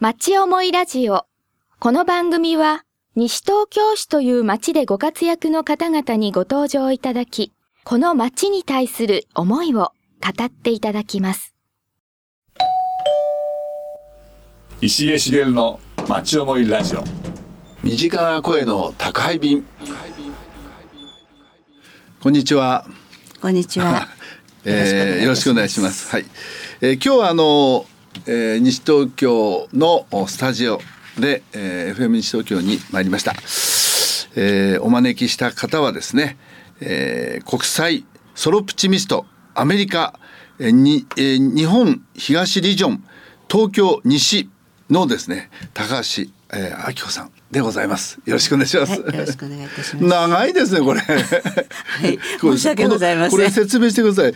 町思いラジオ。この番組は、西東京市という町でご活躍の方々にご登場いただき、この町に対する思いを語っていただきます。石江茂の町思いラジオ身近な声の宅配便こんにちは、こんにちは。えーよろしくお願いしますはい、えー今日はあの、えー西東京のおスタジオで、えー FM 西東京に参りました、えーお招きした方はですね、えー国際ソロプチミストアメリカ、えーにえー日本東リジョン東京西のですね高橋、えー、明子さんでございますよろしくお願いします、はい、よろしくお願いいたします。長いですねこれ。はい申し訳ございませんこれ説明してください。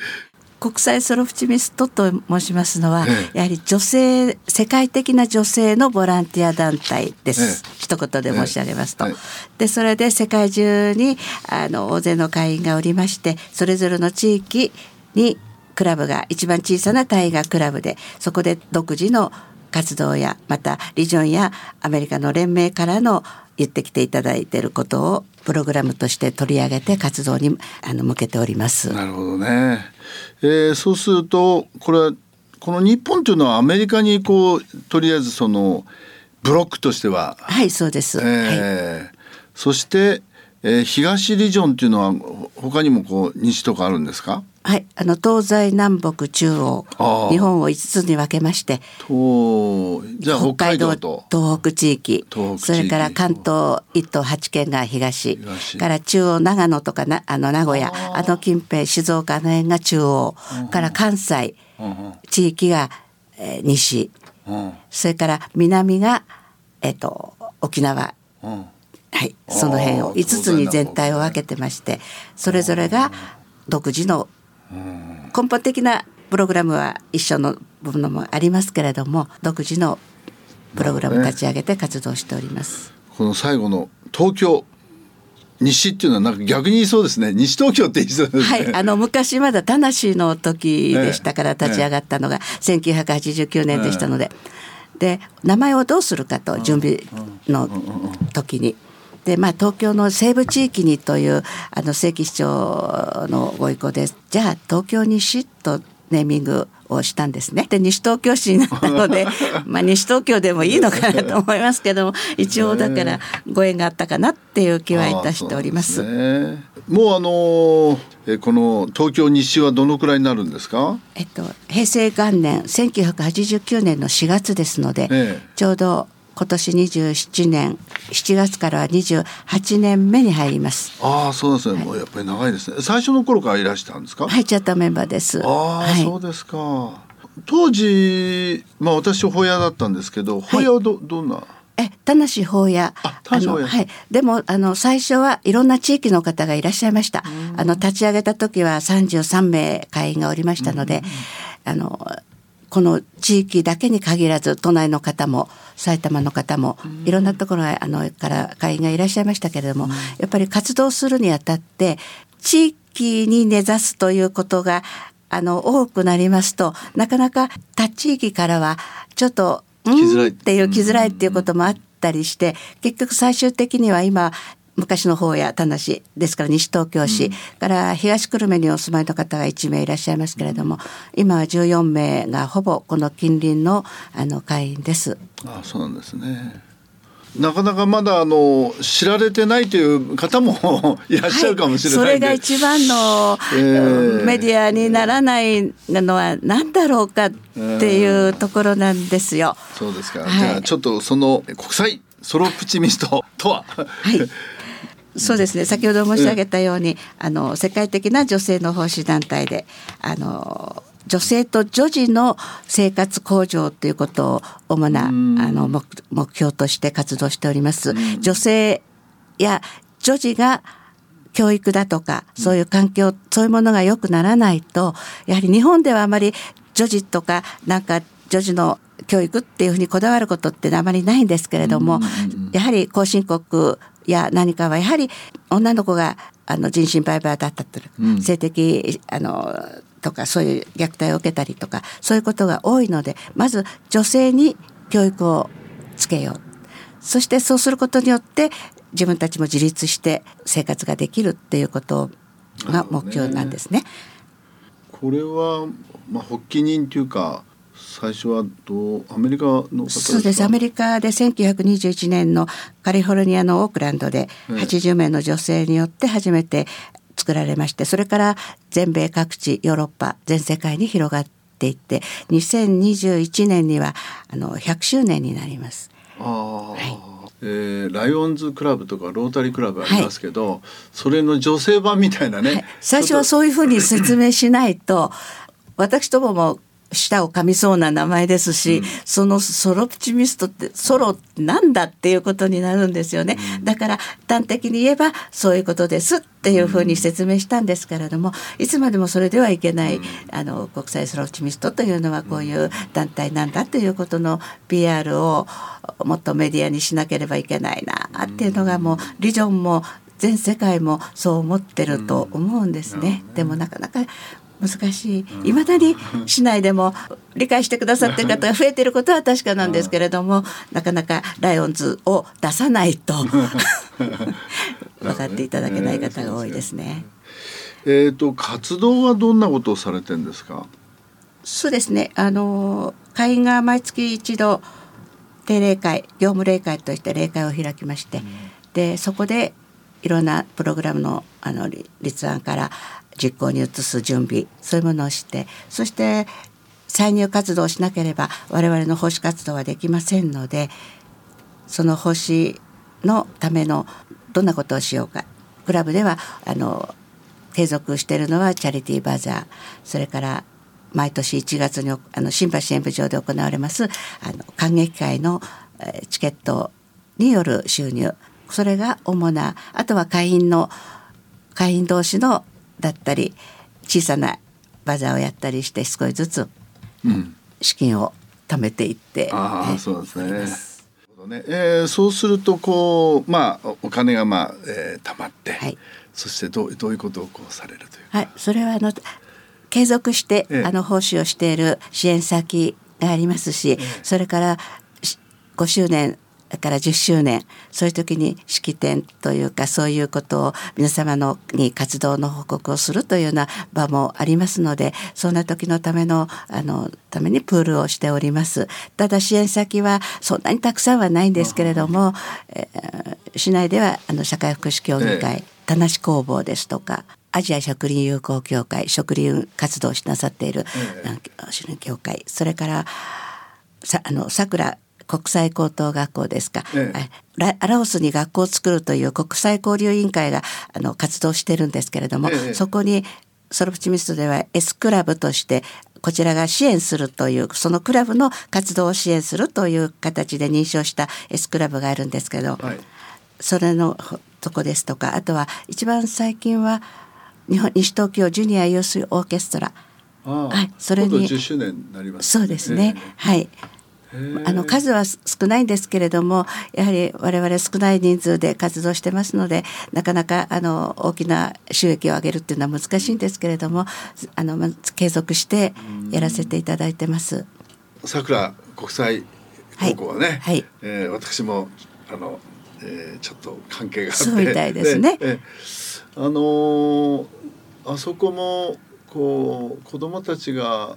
国際ソロプチミストと申しますのは、ええ。やはり女性世界的な女性のボランティア団体です、え一言で申し上げますと、ええ。でそれで世界中にあの大勢の会員がおりましてそれぞれの地域にクラブが一番小さな大河クラブでそこで独自の活動やまたリジョンやアメリカの連盟からの言ってきていただいていることをプログラムとして取り上げて活動にあの向けております。なるほどね。えーそうするとこれはこの日本というのはアメリカにこうとりあえずそのブロックとしては、はい、そうです。はい。えーそして、えー東リジョンというのはほ他にもこう西とかあるんですか？はい、あの東西南北中央日本を5つに分けましてとじゃあ北海道と。東北地域それから関東1都8県が東東。から中央長野とかなあの名古屋あの近辺静岡の辺が中央から関西うん地域が、えー西うん。それから南が、えっと沖縄はい、その辺をあー5つに全体を分けてましてそれぞれが独自の根本的なプログラムは一緒の部分もありますけれども独自のプログラムを立ち上げて活動しております。この最後の東京西っていうのはなんか逆に言いそうですね。西東京って言いそうですね。はい、あの昔まだ田無の時でしたから立ち上がったのが1989年でしたので、で名前をどうするかと準備の時に。でまあ、東京の西部地域にというあの正規市長のご意向でじゃあ東京西とネーミングをしたんですね。で西東京市になったので まあ西東京でもいいのかなと思いますけども一応だからご縁があったかなっていう気はいたしております。もうあのーえこの東京西はどのくらいになるんですか？えっと、平成元年1989年の4月ですので、ええちょうど今年27年7月からは28年目に入ります。ああそうですね。もうやっぱり長いですね。最初の頃からいらしたんですか？入っちゃったメンバーです。ああ、はい、そうですか。当時まあ私ホヤだったんですけど、ホヤはどどんな？え、田無法屋。あのはい。でも、あの、最初はいろんな地域の方がいらっしゃいました。あの、立ち上げた時は33名会員がおりましたので、あの、この地域だけに限らず、都内の方も、埼玉の方も、いろんなところが、あの、から会員がいらっしゃいましたけれども、やっぱり活動するにあたって、地域に根ざすということが、あの、多くなりますと、なかなか他地域からは、ちょっと、うんっていう来づらいっていうこともあったりして結局最終的には今昔の方や田無ですから西東京市、から東久留米にお住まいの方が1名いらっしゃいますけれども今は14名がほぼこの近隣のあの会員です。ああそうなんですね。なかなかまだあの知られてないという方も いらっしゃるかもしれないはい、それが一番の、えーメディアにならないのは何だろうかっていうところなんですよ。そうですか、はい。じゃあちょっとその国際ソロプチミストとは？はい。そうですね。先ほど申し上げたように、あの世界的な女性の奉仕団体で、あの女性と女児の生活向上ということを主なあの目目標として活動しております。女性や女児が教育だとかそういう環境、そういうものが良くならないとやはり日本ではあまり女児とかなんか女児の教育っていうふうにこだわることってあまりないんですけれども、やはり後進国や何かはやはり女の子があの人身売買だったと、うん。性的あのとかそういう虐待を受けたりとかそういうことが多いのでまず女性に教育をつけよう。そしてそうすることによって自分たちも自立して生活ができるっていうことが目標なんですね。これは、まあ、発起人というか最初はどうアメリカの方そうです。アメリカで1921年のカリフォルニアのオークランドで80名の女性によって初めて作られましてそれから全米各地ヨーロッパ全世界に広がっていって2021年にはあの100周年になります。あ。はい。えー、ライオンズクラブとかロータリークラブありますけど、はい、それの女性版みたいなね、はい、最初はそういうふうに説明しないと 私どもも舌を噛みそうな名前ですし、うん、そのソロプチミストってソロなんだっていうことになるんですよね、うん、だから端的に言えばそういうことですっていうふうに説明したんですけれどもいつまでもそれではいけない、うん、あの国際ソロプチミストというのはこういう団体なんだということの PR をもっとメディアにしなければいけないなっていうのがもうリジョンも全世界もそう思ってると思うんですね。でもなかなか難しいいまだに市内でも理解してくださってる方が増えてることは確かなんですけれどもなかなかライオンズを出さないと 分かっていただけない方が多いですね。えっ、ー、と活動はどんなことをされてんですか？そうですね。あの会員が毎月一度定例会、業務例会として例会を開きまして、うん、でそこでいろんなプログラムのあの立案から実行に移す準備そういうものをしてそして歳入活動をしなければ我々の奉仕活動はできませんのでその奉仕のためのどんなことをしようか。クラブではあの継続しているのはチャリティーバザーそれから毎年1月にあの新橋演舞場で行われますあの観劇会のチケットによる収入。それが主なあとは会員の会員同士のだったり小さなバザーをやったりして少しずつ資金を貯めていって、うん、ああそうですね。ね。えー、そうするとこうまあお金がまあ、えー、貯まって、はい、そしてどうどういうことをこうされるというはい。それはあの継続して、ええ、あの奉仕をしている支援先がありますし、え、それから5周年だから10周年そういう時に式典というかそういうことを皆様のに活動の報告をするというような場もありますのでそんな時のためのあのためにプールをしております。ただ支援先はそんなにたくさんはないんですけれども、えー、市内ではあの社会福祉協議会、田無工房ですとかアジア植林友好協会植林活動をしなさっている、ええ、協会それからさあの桜国際高等学校ですか、ええ、アラオスに学校を作るという国際交流委員会があの活動してるんですけれども、え、そこにソロプチミストでは S クラブとしてこちらが支援するというそのクラブの活動を支援するという形で認証した S クラブがあるんですけど、はい、それのとこですとかあとは一番最近は日本西東京ジュニアユースオーケストラ。はい、それに周年になります、ね、そうですね、はいあの数は少ないんですけれどもやはり我々少ない人数で活動してますのでなかなかあの大きな収益を上げるっていうのは難しいんですけれどもあの継続してやらせていただいてます。桜国際高校はね、はい。はい、えー、私もあの、えー、ちょっと関係があってそうみたいですね。ねあのー、あそこもこう子供たちが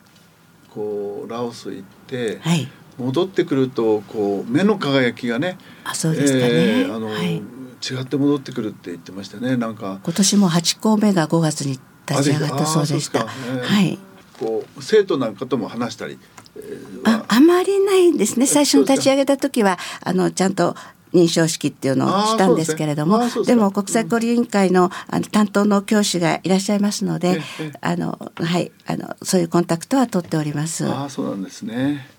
こうラオス行って、はい、戻ってくるとこう目の輝きがねあそうですかね、えー、あの、はい、違って戻ってくるって言ってましたね。なんか今年も8校目が5月に立ち上がったそうでした、えー、はい。こう生徒なんかとも話したり、えー、ああまりないですね。最初に立ち上げた時はあのちゃんと認証式っていうのをしたんですけれどもで,、も国際交流委員会のあの担当の教師がいらっしゃいますので、あのはい。あのそういうコンタクトは取っております。あそうなんですね。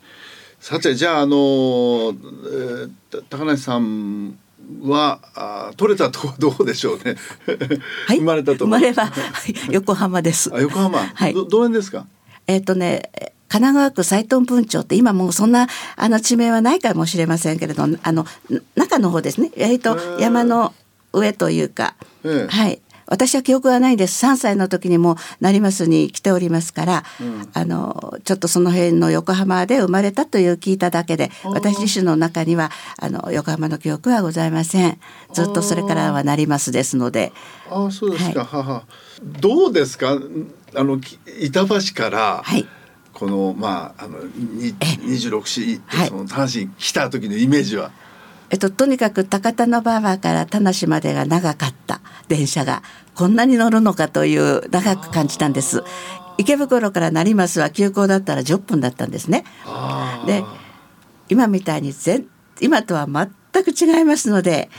さてじゃああの、えー、高梨さんはあ取れたとこ どうでしょうね。はい、生まれたと生まれは横浜です。あ横浜。はい。どどの辺ですか？えっ、ー、とね。神奈川区斉藤分町って今もうそんなあの地名はないかもしれませんけれどあの中の方ですね割と山の上というか、ええ、はい私は記憶がないんです。3歳の時にも成増に来ておりますから、あのちょっとその辺の横浜で生まれたという聞いただけで私自身の中にはあの横浜の記憶はございません。ずっとそれからは成増ですので。ああそうですか、ははどうですか？あのき板橋から、はい。このまああのに26市はい。その単身来た時のイメージは、えっと、とにかく高田馬場から田無までが長かった電車がこんなに乗るのかという長く感じたんです。池袋から成増は急行だったら10分だったんですね。で今みたいに全今とは全く違いますので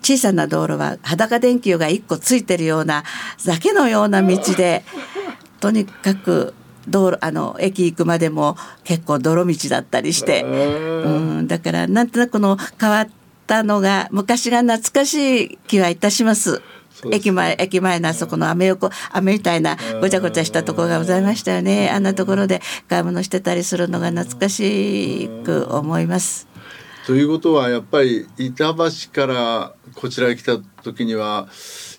小さな道路は裸電球が1個ついてるようなだけのような道でとにかく道路あの駅行くまでも結構泥道だったりして、うん、だからなんとなくこの変わったのが昔が懐かしい気はいたします。駅前駅前のあそこのアメ横飴みたいなごちゃごちゃしたところがございましたよね。あんなところで買い物してたりするのが懐かしく思います。ということはやっぱり板橋からこちらへ来た時には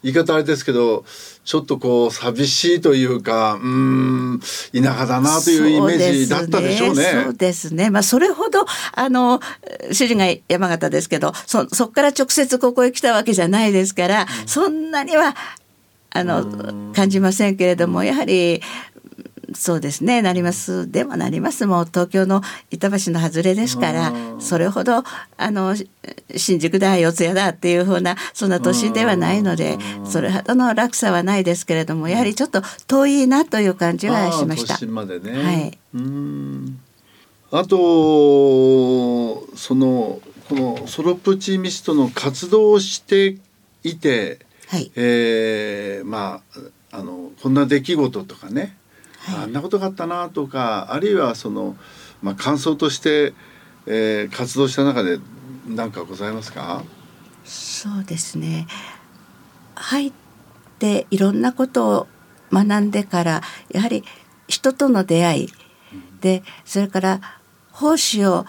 言い方あれですけどちょっとこう寂しいというかうーん田舎だなというイメージだったでしょうね。そうですね。まあそれほどあの主人が山形ですけど、そそこから直接ここへ来たわけじゃないですから、そんなにはあの感じませんけれども、やはり。そうですね。なります。でもなります。もう東京の板橋の外れですからそれほどあのし新宿だ四谷だっていうふうなそんな都心ではないのでそれほどの落差はないですけれどもやはりちょっと遠いなという感じはしました。までね。はい。うーん。あとそのこのソロプチミストの活動をしていて、はい。えーまああのこんな出来事とかね、あんなことがあったなとかあるいはそのまあ感想として、えー活動した中で何かございますか？そうですね。入っていろんなことを学んでからやはり人との出会いでそれから奉仕を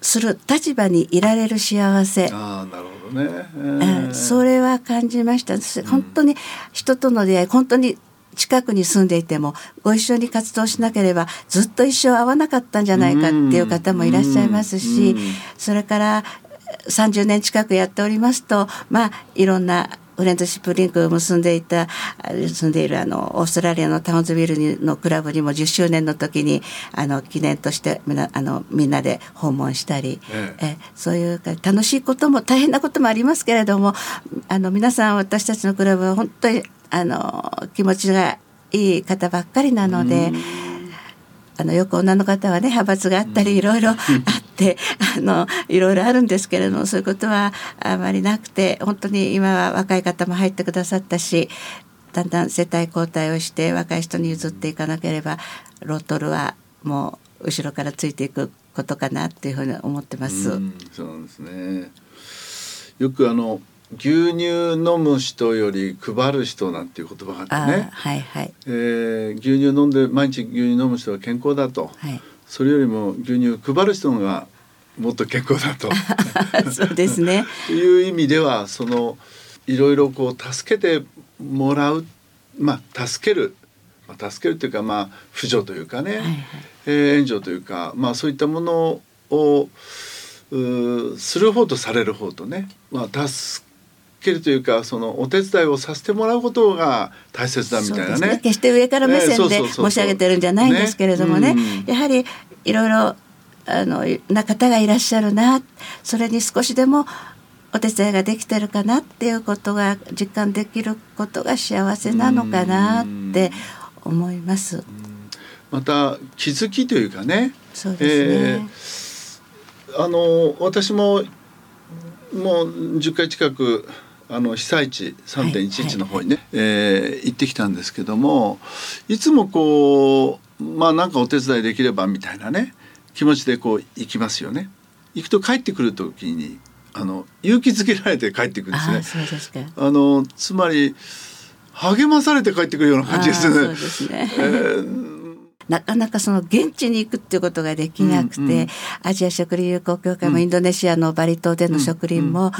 する立場にいられる幸せ。ああなるほどね。えうんーそれは感じました。す本当に人との出会い本当に近くに住んでいてもご一緒に活動しなければずっと一生会わなかったんじゃないかっていう方もいらっしゃいますしそれから30年近くやっておりますとまあいろんなフレンドシップリンクを結んでいたあ住んでいるあのオーストラリアのタウンズビルにのクラブにも10周年の時にあの記念としてみんなあのみんなで訪問したり、ええそういうか楽しいことも大変なこともありますけれどもあの皆さん私たちのクラブは本当にあの気持ちがいい方ばっかりなので。あのよく女の方はね派閥があったりいろいろあ ってあのいろいろあるんですけれどもそういうことはあまりなくて本当に今は若い方も入ってくださったしだんだん世帯交代をして若い人に譲っていかなければロトルはもう後ろからついていくことかなっていうふうに思ってます。うんそうですね。よくあの牛乳飲む人より配る人なんていう言葉がああってね、はいはいえー牛乳飲んで毎日牛乳飲む人は健康だと、はいそれよりも牛乳配る人のがもっと健康だと。そうですね。いう意味ではそのいろいろこう助けてもらうまあ助ける、まあ、助けるというかまあ扶助というかね、はいはい。えー援助というか、まあ、そういったものをする方とされる方とね、まあ、助けるというかそのお手伝いをさせてもらうことが大切だみたいなね。そうです決して上から目線で申し上げてるんじゃないんですけれどもねね。うん。やはりいろいろあのな方がいらっしゃるなそれに少しでもお手伝いができてるかなっていうことが実感できることが幸せなのかなって思います。また気づきというかねそうですね。あの私ももう10回近くあの被災地3.11の方にね、えー行ってきたんですけどもいつもこうまあなんかお手伝いできればみたいなね気持ちでこう行きますよね。行くと帰ってくる時にあの勇気づけられて帰ってくるんですねああ。そうですか。あのつまり励まされて帰ってくるような感じですね。そうですね。えーなかなかその現地に行くっていうことができなくて、うんうん、アジア食林友好協会もインドネシアのバリ島での植林も、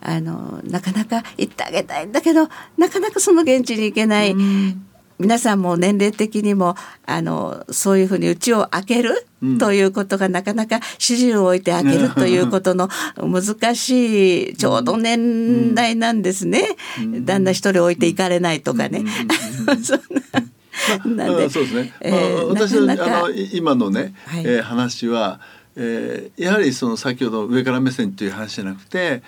あのなかなか行ってあげたいんだけどなかなかその現地に行けない。うん皆さんも年齢的にもあのそういうふうに家を開けるということがなかなか始終を置いて開けるということの難しいちょうど年代なんですね。旦那一人置いていかれないとかね。そんな。なんで、そうですね。まあ、私のあの今のね、はい、えー、話は、えー、やはりその先ほど上から目線という話じゃなくて、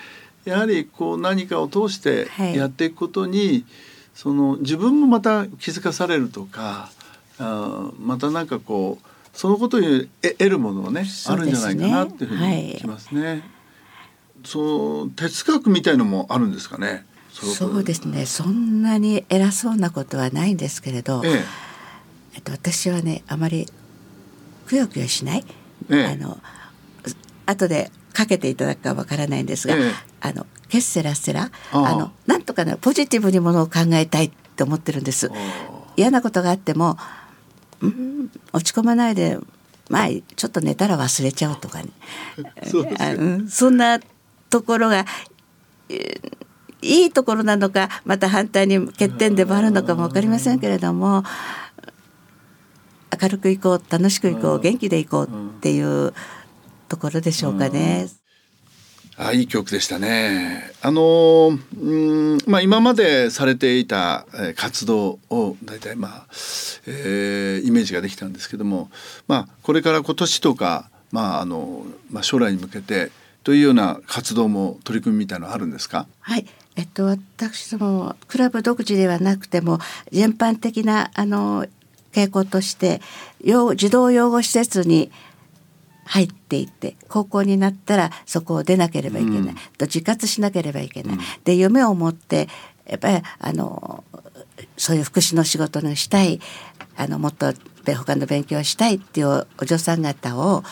やはりこう何かを通してやっていくことに、はいその自分もまた気づかされるとかあまたなんかこうそのことに得るものはね、ね、あるんじゃないかなっていうふうにきますね。はい、その哲学みたいのもあるんですかね？そうですね。そんなに偉そうなことはないんですけれど、えええっと私はねあまりくよくよしない。ええ、あの後でかけていただくかわからないんですが、ええ、あのケッセラセラあのなんとかねポジティブにものを考えたいって思ってるんです。嫌なことがあってもうん落ち込まないでまあちょっと寝たら忘れちゃうとかね。そそんなところがいいところなのかまた反対に欠点でもあるのかも分かりませんけれども明るくいこう楽しくいこう元気でいこうっていうところでしょうかね。あいい曲でしたね。あのうんまあ今までされていた活動を大体まあ、えー、イメージができたんですけども、まあこれから今年とかまああのまあ将来に向けてというような活動も取り組みみたいのあるんですか？はい。えっと私どもクラブ独自ではなくても全般的なあの傾向として児童養護施設に入っていって高校になったらそこを出なければいけない、うん、と自活しなければいけない、うん、で夢を持ってやっぱりあのそういう福祉の仕事にしたい。あのもっと他の勉強をしたいっていうお嬢さん方を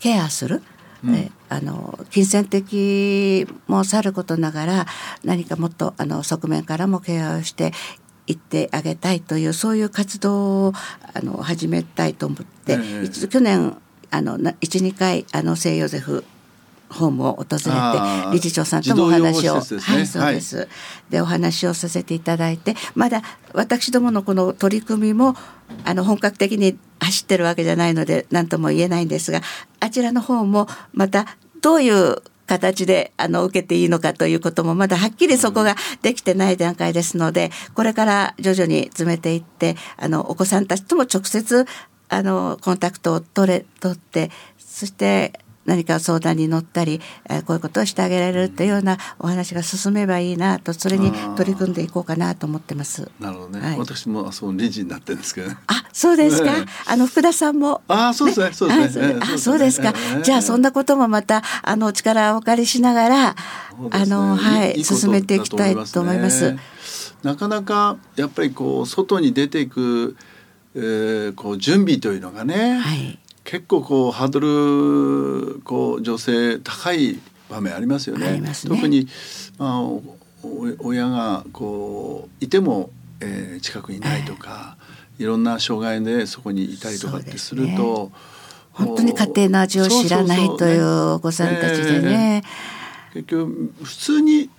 ケアする。うん、あの金銭的もさることながら何かもっとあの側面からもケアをして行ってあげたいというそういう活動をあの始めたいと思って、えー、去年12回あの聖ヨゼフホームを訪れて理事長さんともお話を、ね、はいそうです、はい、でお話をさせていただいてまだ私どものこの取り組みもあの本格的に走ってるわけじゃないので何とも言えないんですがあちらの方もまたどういう形であの受けていいのかということもまだはっきりそこができてない段階ですのでこれから徐々に詰めていってあのお子さんたちとも直接あのコンタクトを取れ取ってそして何か相談に乗ったり、えー、こういうことをしてあげられるというようなお話が進めばいいなとそれに取り組んでいこうかなと思ってます。なるほどね。はい、私もその理事になってるんですけど、ね、あ、そうですか？あの福田さんも、あ、そうですね。そうですね。あ、そうですか。じゃあそんなこともまたあの力をお借りしながら、あのはい進めていきたいと思います。なかなかやっぱりこう外に出ていくえー、こう準備というのがね、はい、結構こうハードルこう女性高い場面ありますよね。ね特に、まあ、親がこういても、えー、近くにいないとか、えー、いろんな障害でそこにいたりとかってすると。本当に家庭の味を知らないというお子さんたちでね。結局普通に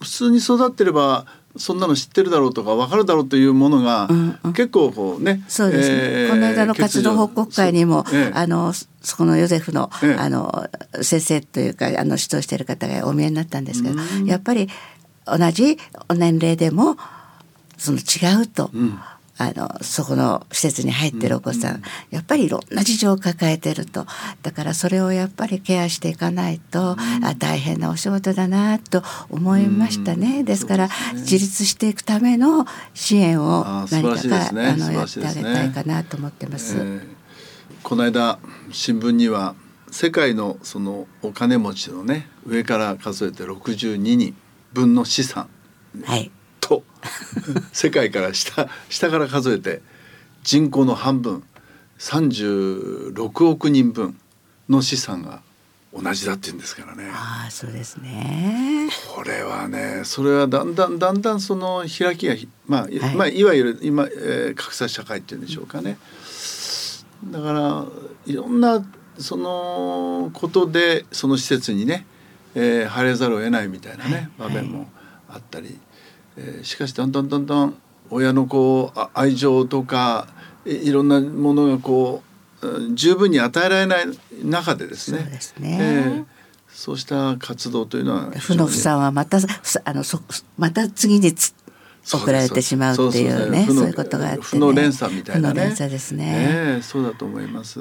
普通に育ってればそんなの知ってるだろうとか分かるだろうというものが、うんうん、結構こうねそうですね、えー、この間の活動報告会にも、えー、あのそこのヨゼフのえー、あの先生というかあの指導している方がお見えになったんですけど、やっぱり同じ年齢でもその違うと。うんあのそこの施設に入ってるお子さん、やっぱりいろんな事情を抱えてると。だからそれをやっぱりケアしていかないと、あ大変なお仕事だなと思いましたね、ですから、自立していくための支援を何かか、ね、あのやってあげたいかなと思ってます。えー、この間新聞には世界のそのお金持ちのね上から数えて62人分の資産、はい、と世界から下下から数えて人口の半分36億人分の資産が同じだって言うんですからね。ああそうですね。これはねそれはだんだんだんだんその開きがまあ、はい、まあいわゆる今、えー、格差社会っていうんでしょうかね。だからいろんなそのことでその施設にね、えー、入れざるを得ないみたいなね、場面もあったり、えー、しかしだんだんだんだん親のこう愛情とかいろんなものがこう十分に与えられない中でですね。そうですね、えーそうした活動というのは負の負さんはまたあのそまた次につ送られてしまうっていうねそういうことがあって、ね、負の連鎖みたいなね。連鎖ですね、えー、そうだと思います。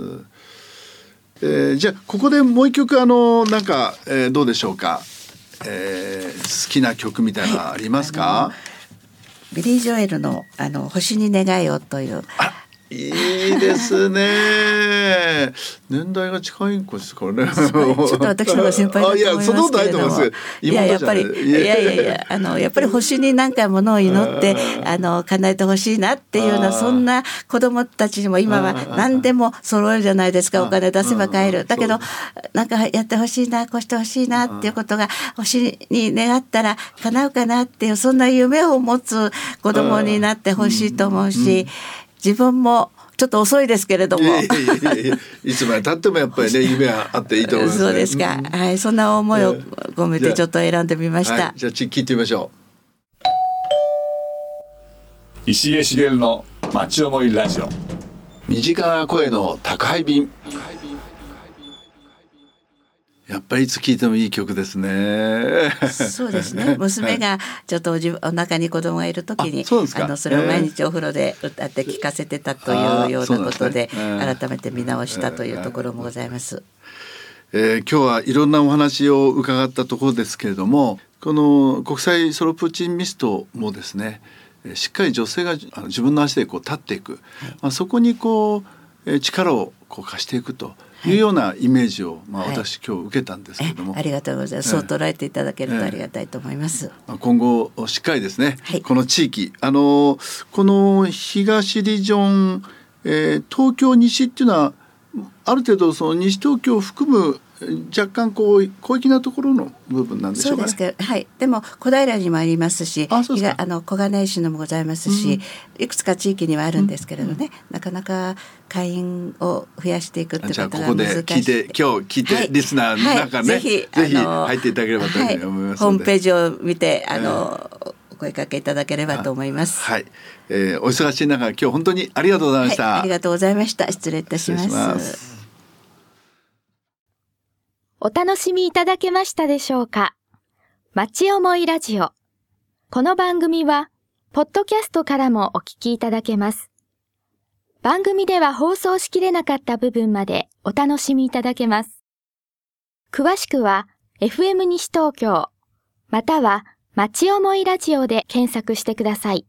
えー、じゃあここでもう一曲あのなんか、えー、どうでしょうか、えー、好きな曲みたいなのありますか、はい、ビリー・ジョエルのあの星に願いをといういいですね。年代が近いんですからね。ちょっと私の方が先輩だと思いますけれども。いややっぱりいやいやいや。あのやっぱり星に何回ものを祈ってあの叶えてほしいなっていうようなそんな子供たちにも今は何でも揃えるじゃないですか。お金出せば買える。だけどなんかやってほしいなこうしてほしいなっていうことが星に願ったら叶うかなっていうそんな夢を持つ子供になってほしいと思うし。自分もちょっと遅いですけれども。いやいやいやいつまで経ってもやっぱりね夢はあっていいと思います、ね、そうですか、うん、はいそんな思いを込めてちょっと選んでみました。じゃあ、はい、聞いてみましょう。石毛茂の町思いラジオ。身近な声の宅配便。やっぱりいつ聴いてもいい曲ですね。そうですね。娘がちょっとおじお腹に子供がいる時に、あのそれを毎日お風呂で歌って聴かせてたというようなことで、改めて見直したというところもございます。えー、今日はいろんなお話を伺ったところですけれども、この国際ソロプーチンミストもですね、しっかり女性が自分の足でこう立っていく、はい、まあそこにこう力をこう貸していくと。い。うようなイメージを、まあ、私、今日受けたんですけれども。ありがとうございます、そう捉えていただけるとありがたいと思います、まあ、今後しっかりですね、この地域あのこの東リジョン、えー、東京西っていうのはある程度その西東京を含む若干こう広域なところの部分なんでしょうか、ね、そうですか。はい。でも小平にもありますし、ああの小金井市のもございますし、うん、いくつか地域にはあるんですけれどね、うん、なかなか会員を増やしていくってことが難しい。ここで聞いて今日聞いて、はい、リスナーの中ね、はい、ぜひぜひ入っていただければと思います、はい、ホームページを見てあの。えーお声かけいただければと思います。はい、えー、お忙しい中今日本当にありがとうございました、はい、ありがとうございました。失礼いたします。お楽しみいただけましたでしょうか？町思いラジオ。この番組は、ポッドキャストからもお聞きいただけます。番組では放送しきれなかった部分までお楽しみいただけます。詳しくは、FM 西東京、または、町思いラジオで検索してください。